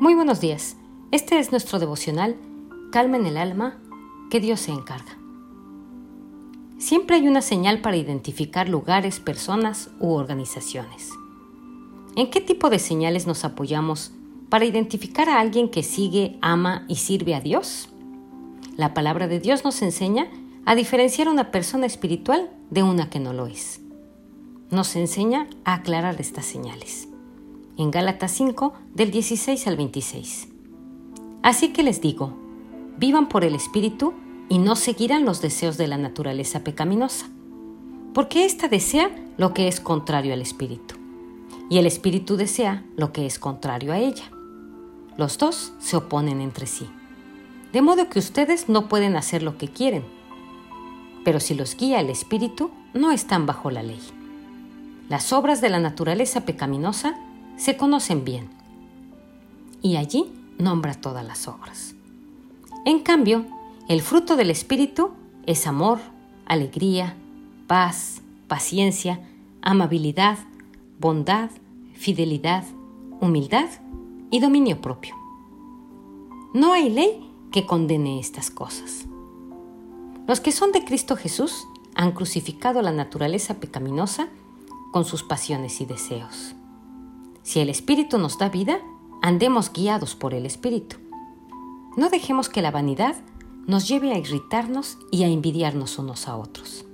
Muy buenos días. Este es nuestro devocional Calma en el alma, que Dios se encarga. Siempre hay una señal para identificar lugares, personas u organizaciones. ¿En qué tipo de señales nos apoyamos para identificar a alguien que sigue, ama y sirve a Dios? La palabra de Dios nos enseña a diferenciar una persona espiritual de una que no lo es. Nos enseña a aclarar estas señales en Gálatas 5 del 16 al 26. Así que les digo, vivan por el Espíritu y no seguirán los deseos de la naturaleza pecaminosa, porque ésta desea lo que es contrario al Espíritu, y el Espíritu desea lo que es contrario a ella. Los dos se oponen entre sí, de modo que ustedes no pueden hacer lo que quieren, pero si los guía el Espíritu, no están bajo la ley. Las obras de la naturaleza pecaminosa se conocen bien. Y allí nombra todas las obras. En cambio, el fruto del Espíritu es amor, alegría, paz, paciencia, amabilidad, bondad, fidelidad, humildad y dominio propio. No hay ley que condene estas cosas. Los que son de Cristo Jesús han crucificado la naturaleza pecaminosa con sus pasiones y deseos. Si el Espíritu nos da vida, andemos guiados por el Espíritu. No dejemos que la vanidad nos lleve a irritarnos y a envidiarnos unos a otros.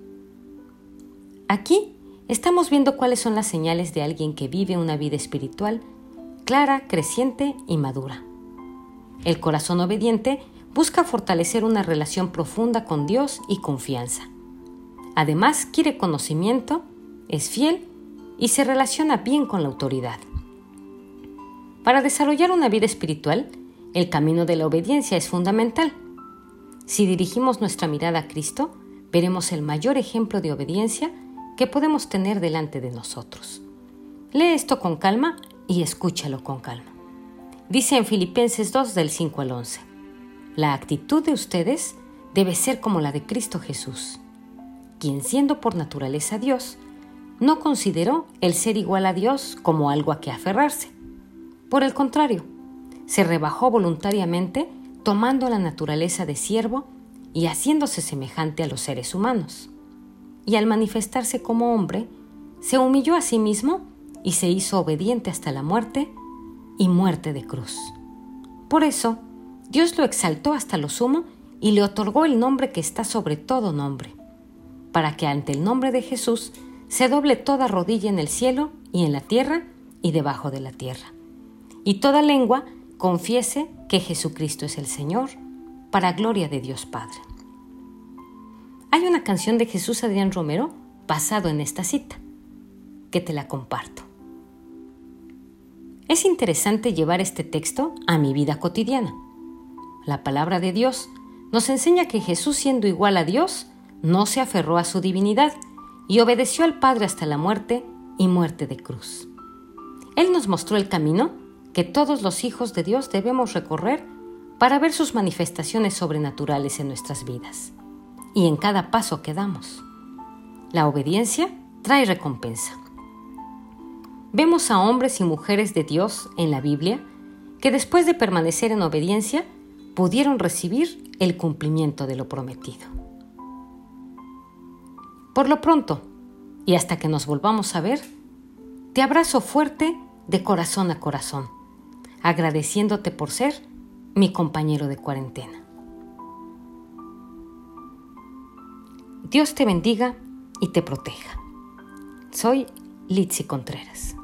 Aquí estamos viendo cuáles son las señales de alguien que vive una vida espiritual clara, creciente y madura. El corazón obediente busca fortalecer una relación profunda con Dios y confianza. Además, quiere conocimiento, es fiel y se relaciona bien con la autoridad. Para desarrollar una vida espiritual, el camino de la obediencia es fundamental. Si dirigimos nuestra mirada a Cristo, veremos el mayor ejemplo de obediencia que podemos tener delante de nosotros. Lee esto con calma y escúchalo con calma. Dice en Filipenses 2 del 5 al 11, la actitud de ustedes debe ser como la de Cristo Jesús, quien siendo por naturaleza Dios, no consideró el ser igual a Dios como algo a que aferrarse por el contrario, se rebajó voluntariamente tomando la naturaleza de siervo y haciéndose semejante a los seres humanos. Y al manifestarse como hombre, se humilló a sí mismo y se hizo obediente hasta la muerte y muerte de cruz. Por eso, Dios lo exaltó hasta lo sumo y le otorgó el nombre que está sobre todo nombre, para que ante el nombre de Jesús se doble toda rodilla en el cielo y en la tierra y debajo de la tierra y toda lengua confiese que Jesucristo es el Señor, para gloria de Dios Padre. Hay una canción de Jesús Adrián Romero basado en esta cita, que te la comparto. Es interesante llevar este texto a mi vida cotidiana. La palabra de Dios nos enseña que Jesús siendo igual a Dios, no se aferró a su divinidad y obedeció al Padre hasta la muerte y muerte de cruz. Él nos mostró el camino que todos los hijos de Dios debemos recorrer para ver sus manifestaciones sobrenaturales en nuestras vidas y en cada paso que damos. La obediencia trae recompensa. Vemos a hombres y mujeres de Dios en la Biblia que después de permanecer en obediencia pudieron recibir el cumplimiento de lo prometido. Por lo pronto, y hasta que nos volvamos a ver, te abrazo fuerte de corazón a corazón agradeciéndote por ser mi compañero de cuarentena. Dios te bendiga y te proteja. Soy Litsi Contreras.